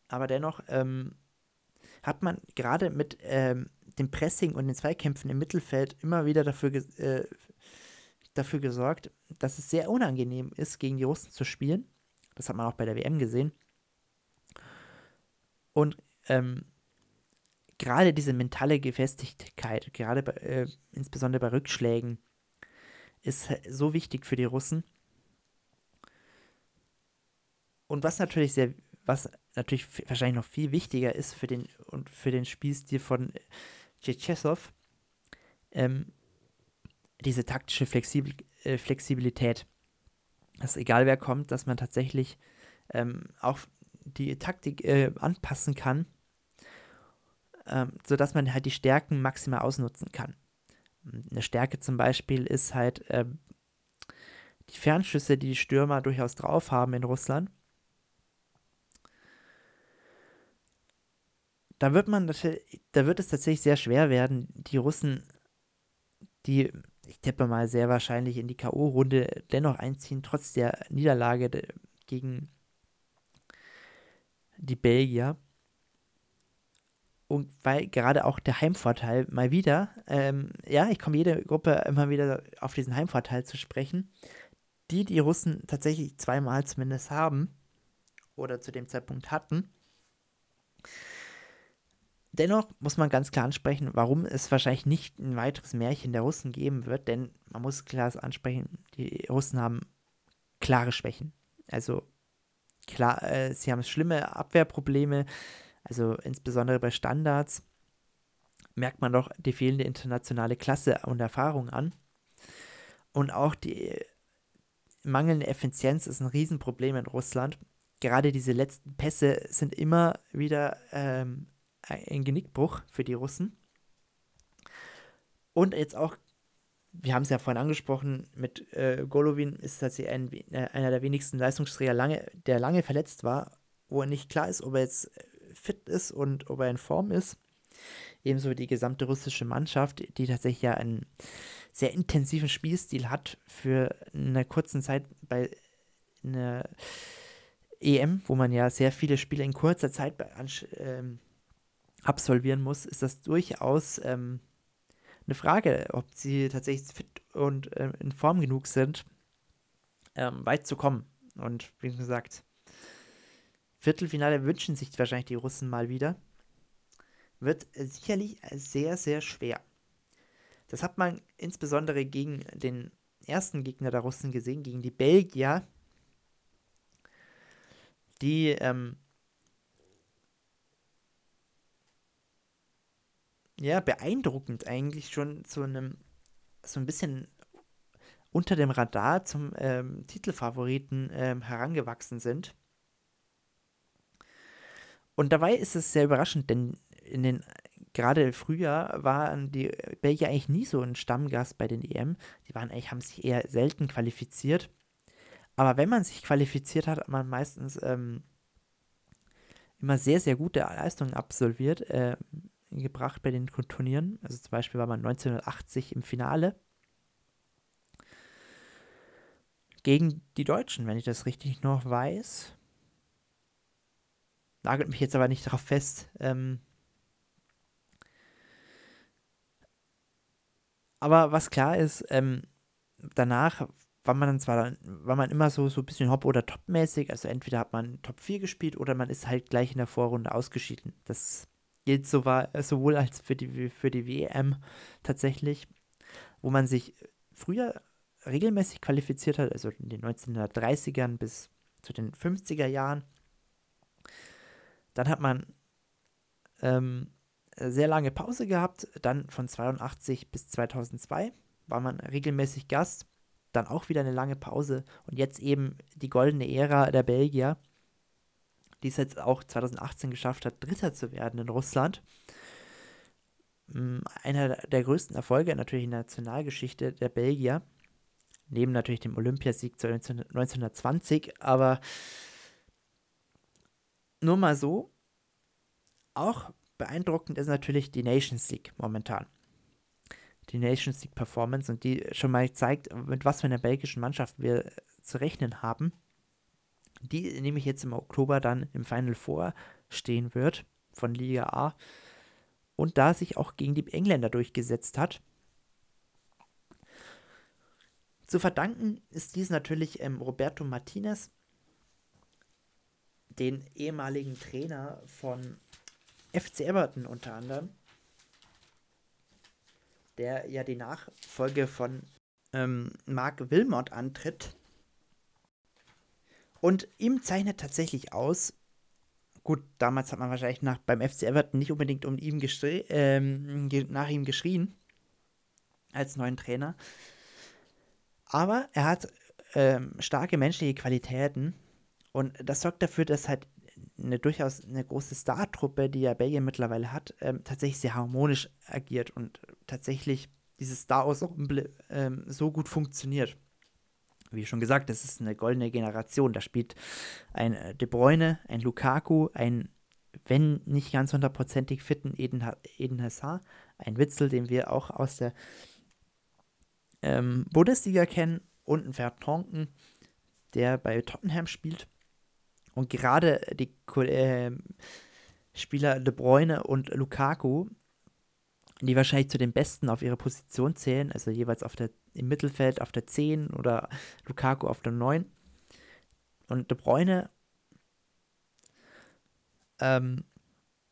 Aber dennoch ähm, hat man gerade mit ähm, dem Pressing und den Zweikämpfen im Mittelfeld immer wieder dafür, äh, dafür gesorgt, dass es sehr unangenehm ist, gegen die Russen zu spielen. Das hat man auch bei der WM gesehen. Und ähm, gerade diese mentale Gefestigkeit, gerade bei, äh, insbesondere bei Rückschlägen, ist so wichtig für die Russen. Und was natürlich sehr, was natürlich wahrscheinlich noch viel wichtiger ist für den und für den Spielstil von Tschetschesow, ähm, diese taktische Flexibel äh, Flexibilität. Dass egal wer kommt, dass man tatsächlich ähm, auch die Taktik äh, anpassen kann, ähm, sodass man halt die Stärken maximal ausnutzen kann. Eine Stärke zum Beispiel ist halt ähm, die Fernschüsse, die die Stürmer durchaus drauf haben in Russland. Da wird man da wird es tatsächlich sehr schwer werden, die Russen, die ich tippe mal sehr wahrscheinlich in die K.O.-Runde dennoch einziehen, trotz der Niederlage gegen die Belgier. Und weil gerade auch der Heimvorteil mal wieder, ähm, ja, ich komme jede Gruppe immer wieder auf diesen Heimvorteil zu sprechen, die die Russen tatsächlich zweimal zumindest haben oder zu dem Zeitpunkt hatten. Dennoch muss man ganz klar ansprechen, warum es wahrscheinlich nicht ein weiteres Märchen der Russen geben wird, denn man muss klar ansprechen, die Russen haben klare Schwächen. Also klar, äh, sie haben schlimme Abwehrprobleme, also insbesondere bei Standards merkt man doch die fehlende internationale Klasse und Erfahrung an. Und auch die mangelnde Effizienz ist ein Riesenproblem in Russland. Gerade diese letzten Pässe sind immer wieder ähm, ein Genickbruch für die Russen. Und jetzt auch, wir haben es ja vorhin angesprochen, mit äh, Golovin ist tatsächlich ein, äh, einer der wenigsten Leistungsträger, lange, der lange verletzt war, wo nicht klar ist, ob er jetzt fit ist und ob er in Form ist. Ebenso wie die gesamte russische Mannschaft, die tatsächlich ja einen sehr intensiven Spielstil hat für eine kurze Zeit bei einer EM, wo man ja sehr viele Spiele in kurzer Zeit ähm, absolvieren muss, ist das durchaus ähm, eine Frage, ob sie tatsächlich fit und ähm, in Form genug sind, ähm, weit zu kommen. Und wie gesagt, Viertelfinale wünschen sich wahrscheinlich die Russen mal wieder. Wird sicherlich sehr, sehr schwer. Das hat man insbesondere gegen den ersten Gegner der Russen gesehen, gegen die Belgier, die ähm, ja, beeindruckend eigentlich schon zu einem, so ein bisschen unter dem Radar zum ähm, Titelfavoriten ähm, herangewachsen sind. Und dabei ist es sehr überraschend, denn in den gerade Frühjahr waren die Belgier eigentlich nie so ein Stammgast bei den EM. Die waren eigentlich, haben sich eher selten qualifiziert. Aber wenn man sich qualifiziert hat, hat man meistens ähm, immer sehr, sehr gute Leistungen absolviert. Äh, gebracht bei den Turnieren. Also zum Beispiel war man 1980 im Finale gegen die Deutschen, wenn ich das richtig noch weiß. Nagelt mich jetzt aber nicht darauf fest. Ähm aber was klar ist, ähm, danach war man dann zwar, war man immer so, so ein bisschen Hop- oder Top-mäßig, also entweder hat man Top 4 gespielt oder man ist halt gleich in der Vorrunde ausgeschieden. Das gilt so war, sowohl als für die, für die WM tatsächlich, wo man sich früher regelmäßig qualifiziert hat, also in den 1930ern bis zu den 50er Jahren. Dann hat man ähm, sehr lange Pause gehabt, dann von 82 bis 2002 war man regelmäßig Gast, dann auch wieder eine lange Pause und jetzt eben die goldene Ära der Belgier die es jetzt auch 2018 geschafft hat, Dritter zu werden in Russland. Mm, einer der größten Erfolge natürlich in der Nationalgeschichte der Belgier, neben natürlich dem Olympiasieg 1920, aber nur mal so, auch beeindruckend ist natürlich die Nations League momentan. die Nations League Performance und die schon mal zeigt, mit was für einer belgischen Mannschaft wir zu rechnen haben. Die nämlich jetzt im Oktober dann im Final Four stehen wird von Liga A und da sich auch gegen die Engländer durchgesetzt hat. Zu verdanken ist dies natürlich ähm, Roberto Martinez, den ehemaligen Trainer von FC Everton unter anderem, der ja die Nachfolge von ähm, Mark Wilmot antritt. Und ihm zeichnet tatsächlich aus, gut, damals hat man wahrscheinlich nach, beim FC Everton nicht unbedingt um ihm ähm, nach ihm geschrien, als neuen Trainer. Aber er hat ähm, starke menschliche Qualitäten und das sorgt dafür, dass halt eine durchaus eine große Star-Truppe, die ja Belgien mittlerweile hat, ähm, tatsächlich sehr harmonisch agiert und tatsächlich dieses Star-Ensemble ähm, so gut funktioniert. Wie schon gesagt, das ist eine goldene Generation. Da spielt ein äh, De Bruyne, ein Lukaku, ein, wenn nicht ganz hundertprozentig fitten Eden, Eden Hazard, ein Witzel, den wir auch aus der ähm, Bundesliga kennen, und ein Vertonken, der bei Tottenham spielt. Und gerade die äh, Spieler De Bruyne und Lukaku, die wahrscheinlich zu den Besten auf ihrer Position zählen, also jeweils auf der, im Mittelfeld auf der 10 oder Lukaku auf der 9. Und De Bruyne ähm,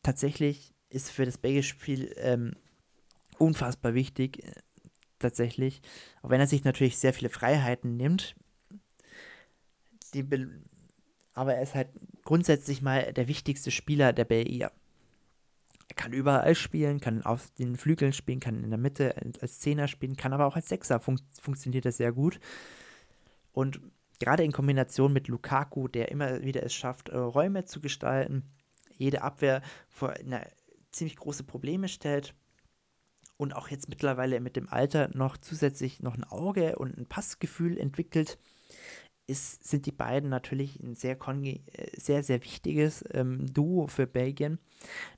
tatsächlich ist für das belgische Spiel ähm, unfassbar wichtig, äh, tatsächlich, auch wenn er sich natürlich sehr viele Freiheiten nimmt, die aber er ist halt grundsätzlich mal der wichtigste Spieler der Belgier. Er kann überall spielen, kann auf den Flügeln spielen, kann in der Mitte als Zehner spielen, kann aber auch als Sechser fun funktioniert das sehr gut. Und gerade in Kombination mit Lukaku, der immer wieder es schafft, äh, Räume zu gestalten, jede Abwehr vor eine ziemlich große Probleme stellt und auch jetzt mittlerweile mit dem Alter noch zusätzlich noch ein Auge und ein Passgefühl entwickelt, ist, sind die beiden natürlich ein sehr, äh, sehr, sehr wichtiges ähm, Duo für Belgien.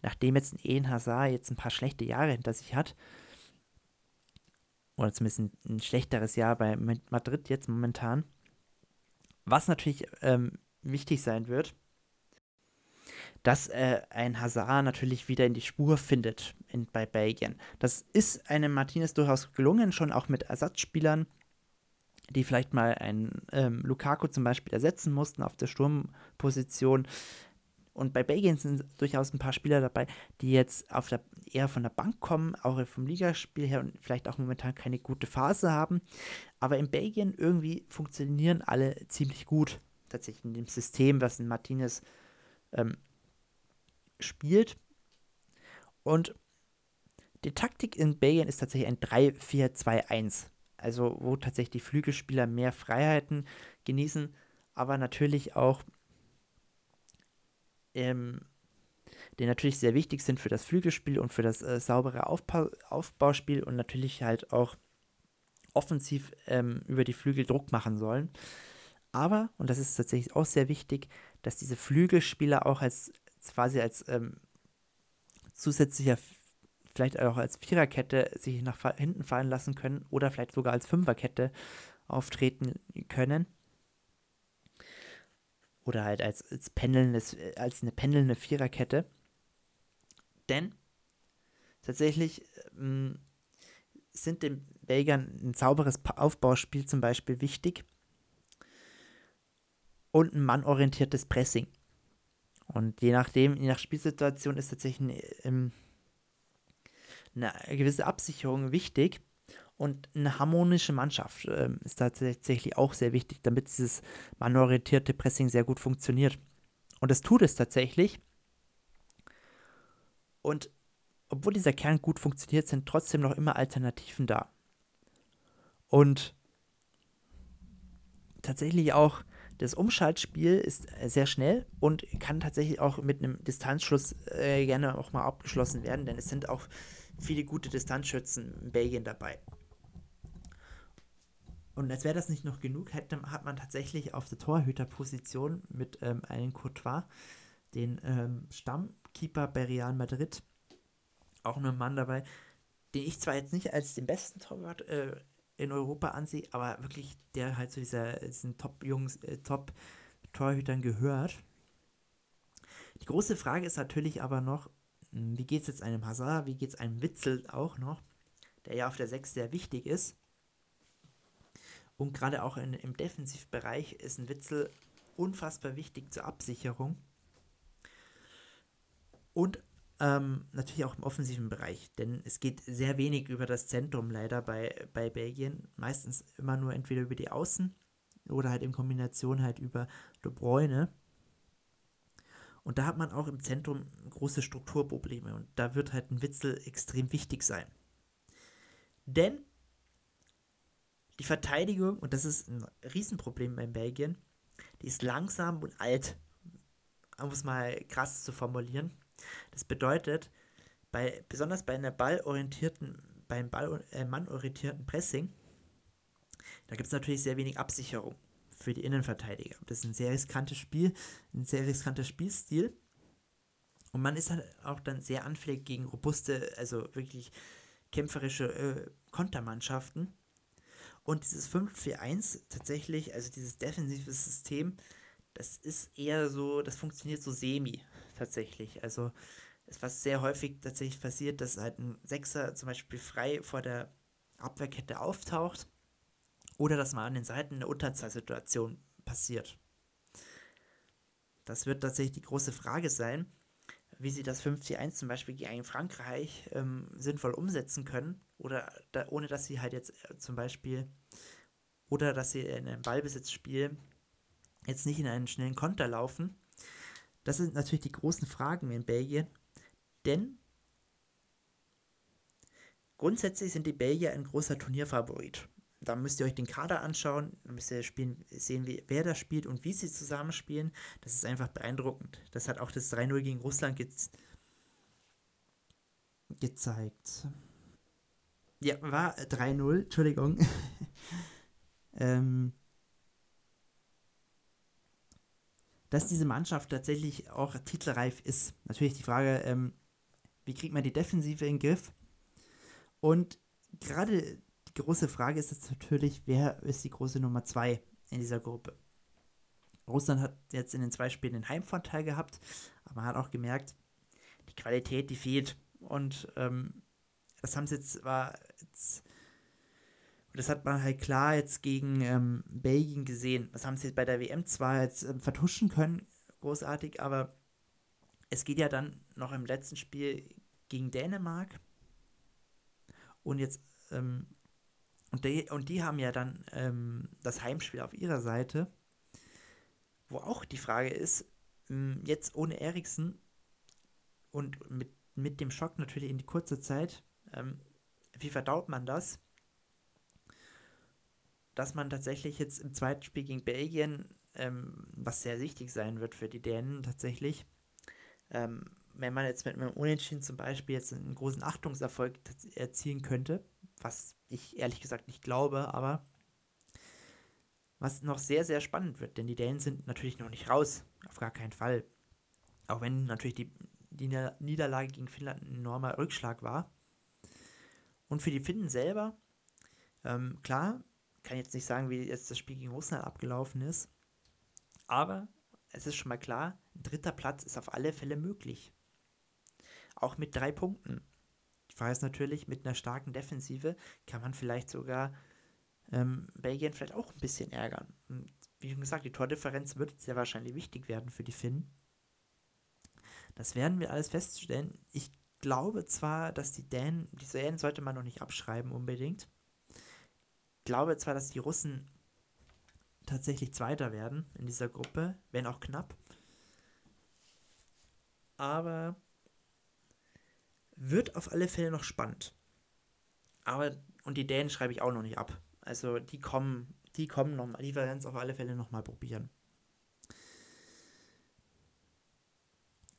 Nachdem jetzt ein Eden Hazard jetzt ein paar schlechte Jahre hinter sich hat, oder zumindest ein, ein schlechteres Jahr bei Madrid jetzt momentan, was natürlich ähm, wichtig sein wird, dass äh, ein Hazard natürlich wieder in die Spur findet in, bei Belgien. Das ist einem Martinez durchaus gelungen, schon auch mit Ersatzspielern die vielleicht mal einen ähm, Lukaku zum Beispiel ersetzen mussten auf der Sturmposition. Und bei Belgien sind durchaus ein paar Spieler dabei, die jetzt auf der, eher von der Bank kommen, auch vom Ligaspiel her und vielleicht auch momentan keine gute Phase haben. Aber in Belgien irgendwie funktionieren alle ziemlich gut, tatsächlich in dem System, was in Martinez ähm, spielt. Und die Taktik in Belgien ist tatsächlich ein 3-4-2-1 also wo tatsächlich die Flügelspieler mehr Freiheiten genießen, aber natürlich auch, ähm, die natürlich sehr wichtig sind für das Flügelspiel und für das äh, saubere Aufbau Aufbauspiel und natürlich halt auch offensiv ähm, über die Flügel Druck machen sollen. Aber, und das ist tatsächlich auch sehr wichtig, dass diese Flügelspieler auch als quasi als ähm, zusätzlicher vielleicht auch als Viererkette sich nach hinten fallen lassen können oder vielleicht sogar als Fünferkette auftreten können. Oder halt als, als, pendelndes, als eine pendelnde Viererkette. Denn tatsächlich ähm, sind den Belgiern ein sauberes Aufbauspiel zum Beispiel wichtig und ein mannorientiertes Pressing. Und je nachdem, je nach Spielsituation ist tatsächlich ein, ähm, eine gewisse Absicherung wichtig. Und eine harmonische Mannschaft äh, ist tatsächlich auch sehr wichtig, damit dieses mannorientierte Pressing sehr gut funktioniert. Und das tut es tatsächlich. Und obwohl dieser Kern gut funktioniert, sind trotzdem noch immer Alternativen da. Und tatsächlich auch das Umschaltspiel ist sehr schnell und kann tatsächlich auch mit einem Distanzschluss äh, gerne auch mal abgeschlossen werden, denn es sind auch viele gute Distanzschützen in Belgien dabei. Und als wäre das nicht noch genug, hätte, hat man tatsächlich auf der Torhüterposition mit ähm, einem Courtois den ähm, Stammkeeper bei Real Madrid, auch einen Mann dabei, den ich zwar jetzt nicht als den besten Torwart äh, in Europa ansehe, aber wirklich der halt zu dieser, diesen Top-Jungs, äh, Top-Torhütern gehört. Die große Frage ist natürlich aber noch, wie geht es jetzt einem Hazard, wie geht es einem Witzel auch noch, der ja auf der 6 sehr wichtig ist. Und gerade auch in, im Defensivbereich ist ein Witzel unfassbar wichtig zur Absicherung. Und ähm, natürlich auch im offensiven Bereich, denn es geht sehr wenig über das Zentrum leider bei, bei Belgien. Meistens immer nur entweder über die Außen oder halt in Kombination halt über De Bruyne. Und da hat man auch im Zentrum große Strukturprobleme und da wird halt ein Witzel extrem wichtig sein. Denn die Verteidigung, und das ist ein Riesenproblem bei Belgien, die ist langsam und alt, um es mal krass zu formulieren. Das bedeutet, bei, besonders bei einer ballorientierten, beim Ball, äh, mannorientierten Pressing, da gibt es natürlich sehr wenig Absicherung für die Innenverteidiger. Das ist ein sehr riskantes Spiel, ein sehr riskanter Spielstil. Und man ist halt auch dann sehr anfällig gegen robuste, also wirklich kämpferische äh, Kontermannschaften. Und dieses 5-4-1 tatsächlich, also dieses defensive System, das ist eher so, das funktioniert so semi tatsächlich. Also es was sehr häufig tatsächlich passiert, dass halt ein Sechser zum Beispiel frei vor der Abwehrkette auftaucht oder dass mal an den Seiten eine Unterzahlsituation passiert. Das wird tatsächlich die große Frage sein, wie sie das 5-4-1 zum Beispiel gegen Frankreich ähm, sinnvoll umsetzen können oder da, ohne dass sie halt jetzt äh, zum Beispiel oder dass sie in einem Ballbesitzspiel jetzt nicht in einen schnellen Konter laufen, das sind natürlich die großen Fragen in Belgien, denn grundsätzlich sind die Belgier ein großer Turnierfavorit. Da müsst ihr euch den Kader anschauen, da müsst ihr spielen, sehen, wie, wer da spielt und wie sie zusammenspielen. Das ist einfach beeindruckend. Das hat auch das 3-0 gegen Russland ge gezeigt. Ja, war 3-0, Entschuldigung. ähm, dass diese Mannschaft tatsächlich auch titelreif ist. Natürlich die Frage, ähm, wie kriegt man die Defensive in den Griff? Und gerade die große Frage ist jetzt natürlich, wer ist die große Nummer 2 in dieser Gruppe? Russland hat jetzt in den zwei Spielen den Heimvorteil gehabt, aber man hat auch gemerkt, die Qualität, die fehlt. Und ähm, das haben sie jetzt, war jetzt das hat man halt klar jetzt gegen ähm, Belgien gesehen. Das haben sie bei der WM zwar jetzt ähm, vertuschen können, großartig, aber es geht ja dann noch im letzten Spiel gegen Dänemark. Und jetzt, ähm, und, die, und die haben ja dann ähm, das Heimspiel auf ihrer Seite, wo auch die Frage ist, ähm, jetzt ohne Eriksen und mit, mit dem Schock natürlich in die kurze Zeit, ähm, wie verdaut man das? dass man tatsächlich jetzt im zweiten Spiel gegen Belgien, ähm, was sehr wichtig sein wird für die Dänen tatsächlich, ähm, wenn man jetzt mit einem Unentschieden zum Beispiel jetzt einen großen Achtungserfolg erzielen könnte, was ich ehrlich gesagt nicht glaube, aber was noch sehr, sehr spannend wird, denn die Dänen sind natürlich noch nicht raus, auf gar keinen Fall. Auch wenn natürlich die, die Niederlage gegen Finnland ein enormer Rückschlag war. Und für die Finnen selber, ähm, klar, kann jetzt nicht sagen, wie jetzt das Spiel gegen Russland abgelaufen ist. Aber es ist schon mal klar, ein dritter Platz ist auf alle Fälle möglich. Auch mit drei Punkten. Frage ist natürlich, mit einer starken Defensive kann man vielleicht sogar ähm, Belgien vielleicht auch ein bisschen ärgern. Und wie schon gesagt, die Tordifferenz wird sehr wahrscheinlich wichtig werden für die Finnen. Das werden wir alles feststellen. Ich glaube zwar, dass die Dänen, die Dänen sollte man noch nicht abschreiben unbedingt glaube zwar, dass die Russen tatsächlich Zweiter werden in dieser Gruppe, wenn auch knapp. Aber wird auf alle Fälle noch spannend. Aber, und die Dänen schreibe ich auch noch nicht ab. Also die kommen, die kommen nochmal, die werden es auf alle Fälle nochmal probieren.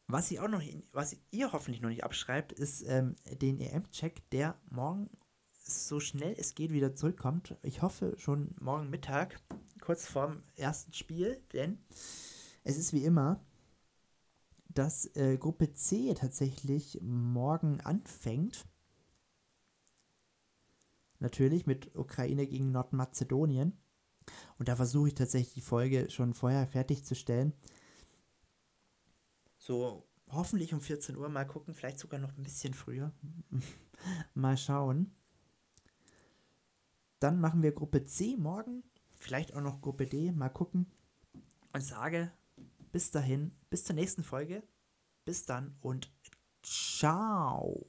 Was ich auch noch, was ihr hoffentlich noch nicht abschreibt, ist ähm, den EM-Check, der morgen so schnell es geht wieder zurückkommt. Ich hoffe schon morgen Mittag, kurz vorm ersten Spiel, denn es ist wie immer, dass äh, Gruppe C tatsächlich morgen anfängt. natürlich mit Ukraine gegen Nordmazedonien. Und da versuche ich tatsächlich die Folge schon vorher fertigzustellen. So, hoffentlich um 14 Uhr mal gucken, vielleicht sogar noch ein bisschen früher. mal schauen. Dann machen wir Gruppe C morgen, vielleicht auch noch Gruppe D, mal gucken. Und sage bis dahin, bis zur nächsten Folge. Bis dann und ciao.